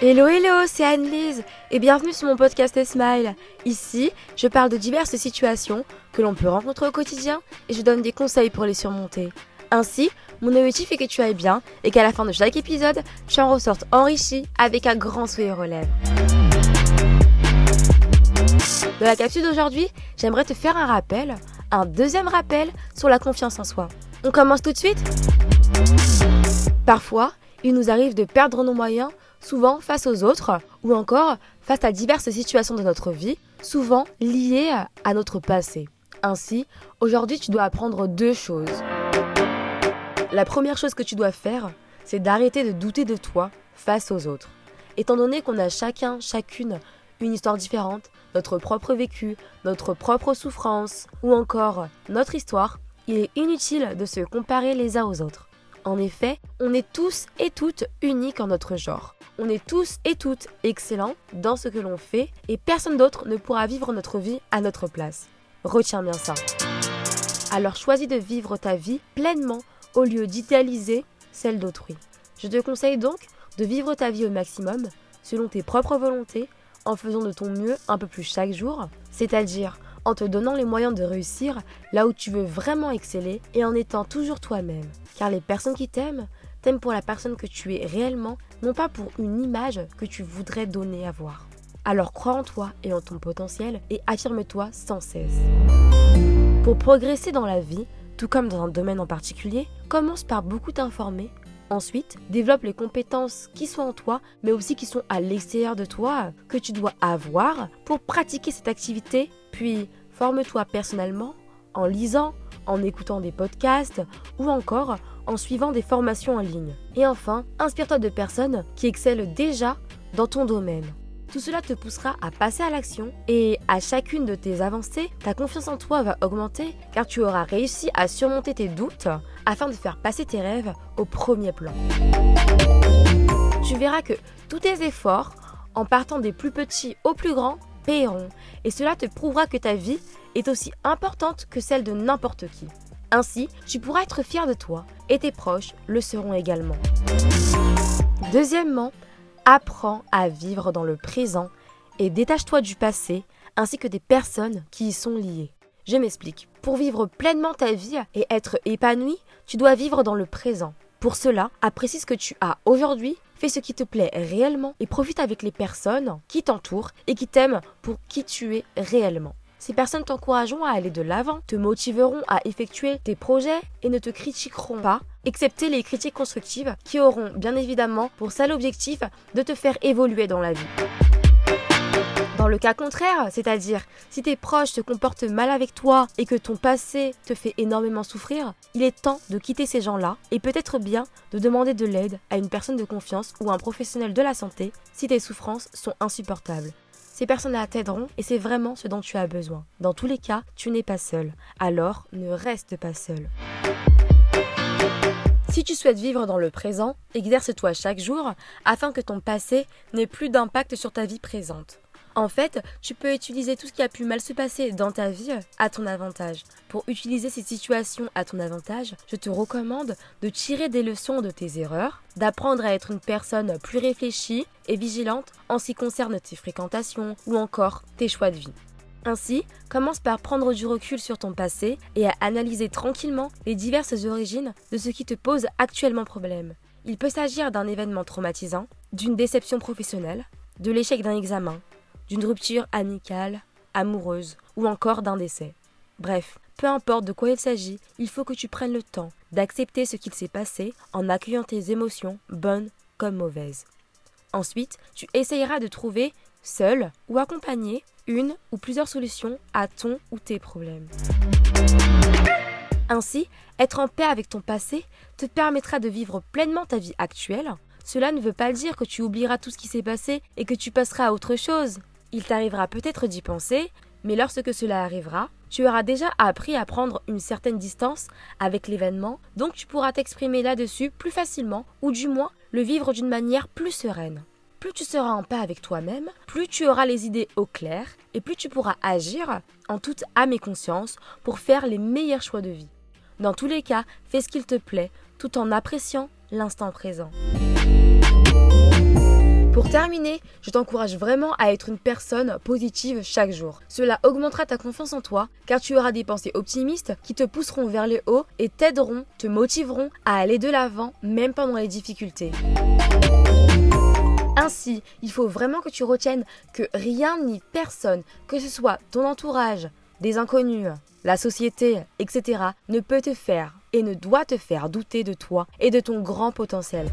Hello hello, c'est Anne-Lise et bienvenue sur mon podcast Smile. Ici, je parle de diverses situations que l'on peut rencontrer au quotidien et je donne des conseils pour les surmonter. Ainsi, mon objectif est que tu ailles bien et qu'à la fin de chaque épisode, tu en ressortes enrichi avec un grand sourire aux lèvres. Dans la capsule d'aujourd'hui, j'aimerais te faire un rappel, un deuxième rappel sur la confiance en soi. On commence tout de suite? Parfois, il nous arrive de perdre nos moyens souvent face aux autres, ou encore face à diverses situations de notre vie, souvent liées à notre passé. Ainsi, aujourd'hui, tu dois apprendre deux choses. La première chose que tu dois faire, c'est d'arrêter de douter de toi face aux autres. Étant donné qu'on a chacun, chacune, une histoire différente, notre propre vécu, notre propre souffrance, ou encore notre histoire, il est inutile de se comparer les uns aux autres. En effet, on est tous et toutes uniques en notre genre. On est tous et toutes excellents dans ce que l'on fait et personne d'autre ne pourra vivre notre vie à notre place. Retiens bien ça. Alors choisis de vivre ta vie pleinement au lieu d'idéaliser celle d'autrui. Je te conseille donc de vivre ta vie au maximum, selon tes propres volontés, en faisant de ton mieux un peu plus chaque jour, c'est-à-dire en te donnant les moyens de réussir là où tu veux vraiment exceller et en étant toujours toi-même. Car les personnes qui t'aiment, t'aiment pour la personne que tu es réellement non pas pour une image que tu voudrais donner à voir. Alors crois en toi et en ton potentiel et affirme-toi sans cesse. Pour progresser dans la vie, tout comme dans un domaine en particulier, commence par beaucoup t'informer. Ensuite, développe les compétences qui sont en toi, mais aussi qui sont à l'extérieur de toi, que tu dois avoir pour pratiquer cette activité. Puis, forme-toi personnellement en lisant, en écoutant des podcasts ou encore en suivant des formations en ligne. Et enfin, inspire-toi de personnes qui excellent déjà dans ton domaine. Tout cela te poussera à passer à l'action et à chacune de tes avancées, ta confiance en toi va augmenter car tu auras réussi à surmonter tes doutes afin de faire passer tes rêves au premier plan. Tu verras que tous tes efforts, en partant des plus petits aux plus grands, paieront et cela te prouvera que ta vie est aussi importante que celle de n'importe qui. Ainsi, tu pourras être fier de toi et tes proches le seront également. Deuxièmement, apprends à vivre dans le présent et détache-toi du passé ainsi que des personnes qui y sont liées. Je m'explique. Pour vivre pleinement ta vie et être épanoui, tu dois vivre dans le présent. Pour cela, apprécie ce que tu as aujourd'hui, fais ce qui te plaît réellement et profite avec les personnes qui t'entourent et qui t'aiment pour qui tu es réellement. Ces personnes t'encourageront à aller de l'avant, te motiveront à effectuer tes projets et ne te critiqueront pas, excepté les critiques constructives qui auront bien évidemment pour seul objectif de te faire évoluer dans la vie. Dans le cas contraire, c'est-à-dire si tes proches se comportent mal avec toi et que ton passé te fait énormément souffrir, il est temps de quitter ces gens-là et peut-être bien de demander de l'aide à une personne de confiance ou un professionnel de la santé si tes souffrances sont insupportables. Ces personnes-là t'aideront et c'est vraiment ce dont tu as besoin. Dans tous les cas, tu n'es pas seul. Alors, ne reste pas seul. Si tu souhaites vivre dans le présent, exerce-toi chaque jour afin que ton passé n'ait plus d'impact sur ta vie présente. En fait, tu peux utiliser tout ce qui a pu mal se passer dans ta vie à ton avantage. Pour utiliser ces situations à ton avantage, je te recommande de tirer des leçons de tes erreurs, d'apprendre à être une personne plus réfléchie et vigilante en ce qui concerne tes fréquentations ou encore tes choix de vie. Ainsi, commence par prendre du recul sur ton passé et à analyser tranquillement les diverses origines de ce qui te pose actuellement problème. Il peut s'agir d'un événement traumatisant, d'une déception professionnelle, de l'échec d'un examen, d'une rupture amicale, amoureuse ou encore d'un décès. Bref, peu importe de quoi il s'agit, il faut que tu prennes le temps d'accepter ce qu'il s'est passé en accueillant tes émotions, bonnes comme mauvaises. Ensuite, tu essayeras de trouver, seul ou accompagné, une ou plusieurs solutions à ton ou tes problèmes. Ainsi, être en paix avec ton passé te permettra de vivre pleinement ta vie actuelle. Cela ne veut pas dire que tu oublieras tout ce qui s'est passé et que tu passeras à autre chose. Il t'arrivera peut-être d'y penser, mais lorsque cela arrivera, tu auras déjà appris à prendre une certaine distance avec l'événement, donc tu pourras t'exprimer là-dessus plus facilement, ou du moins le vivre d'une manière plus sereine. Plus tu seras en paix avec toi-même, plus tu auras les idées au clair, et plus tu pourras agir en toute âme et conscience pour faire les meilleurs choix de vie. Dans tous les cas, fais ce qu'il te plaît, tout en appréciant l'instant présent. Pour terminer, je t'encourage vraiment à être une personne positive chaque jour. Cela augmentera ta confiance en toi car tu auras des pensées optimistes qui te pousseront vers le haut et t'aideront, te motiveront à aller de l'avant même pendant les difficultés. Ainsi, il faut vraiment que tu retiennes que rien ni personne, que ce soit ton entourage, des inconnus, la société, etc., ne peut te faire et ne doit te faire douter de toi et de ton grand potentiel.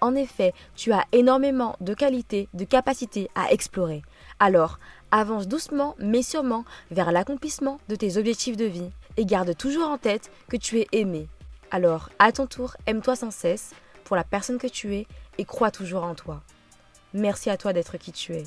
En effet, tu as énormément de qualités, de capacités à explorer. Alors, avance doucement mais sûrement vers l'accomplissement de tes objectifs de vie et garde toujours en tête que tu es aimé. Alors, à ton tour, aime-toi sans cesse pour la personne que tu es et crois toujours en toi. Merci à toi d'être qui tu es.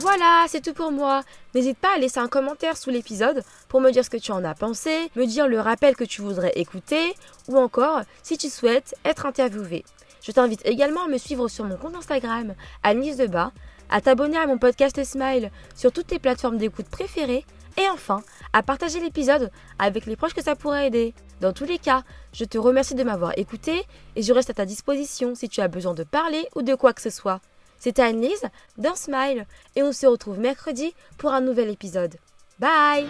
Voilà, c'est tout pour moi. N'hésite pas à laisser un commentaire sous l'épisode pour me dire ce que tu en as pensé, me dire le rappel que tu voudrais écouter, ou encore si tu souhaites être interviewé. Je t'invite également à me suivre sur mon compte Instagram, Anise Debat, à t'abonner à mon podcast Smile sur toutes tes plateformes d'écoute préférées, et enfin, à partager l'épisode avec les proches que ça pourrait aider. Dans tous les cas, je te remercie de m'avoir écouté et je reste à ta disposition si tu as besoin de parler ou de quoi que ce soit. C'était Anne-Lise d'un Smile et on se retrouve mercredi pour un nouvel épisode. Bye.